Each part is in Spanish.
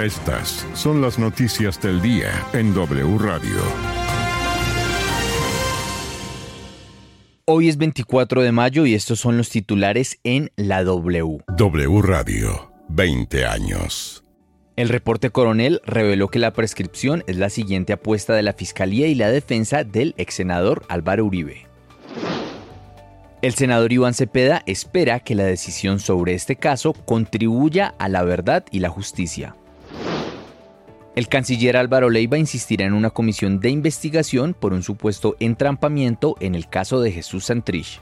Estas son las noticias del día en W Radio. Hoy es 24 de mayo y estos son los titulares en la W. W Radio, 20 años. El reporte coronel reveló que la prescripción es la siguiente apuesta de la Fiscalía y la defensa del ex senador Álvaro Uribe. El senador Iván Cepeda espera que la decisión sobre este caso contribuya a la verdad y la justicia. El canciller Álvaro Leiva insistirá en una comisión de investigación por un supuesto entrampamiento en el caso de Jesús Santrich.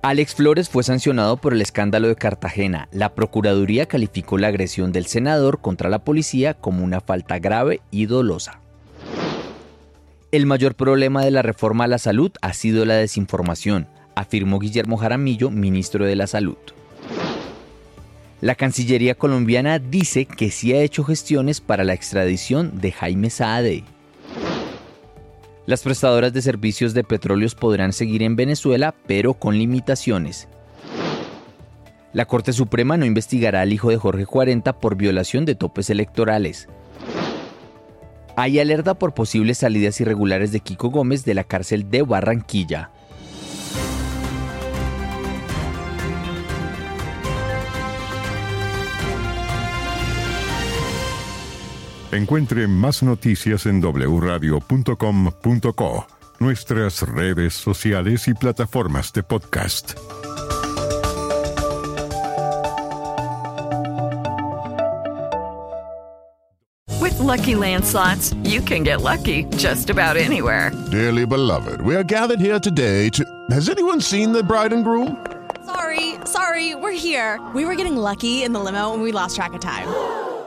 Alex Flores fue sancionado por el escándalo de Cartagena. La Procuraduría calificó la agresión del senador contra la policía como una falta grave y dolosa. El mayor problema de la reforma a la salud ha sido la desinformación, afirmó Guillermo Jaramillo, ministro de la Salud. La Cancillería colombiana dice que sí ha hecho gestiones para la extradición de Jaime Saade. Las prestadoras de servicios de petróleos podrán seguir en Venezuela, pero con limitaciones. La Corte Suprema no investigará al hijo de Jorge 40 por violación de topes electorales. Hay alerta por posibles salidas irregulares de Kiko Gómez de la cárcel de Barranquilla. Encuentre más noticias en wradio.com.co, nuestras redes sociales y plataformas de podcast. With Lucky Land slots, you can get lucky just about anywhere. Dearly beloved, we are gathered here today to. Has anyone seen the bride and groom? Sorry, sorry, we're here. We were getting lucky in the limo and we lost track of time.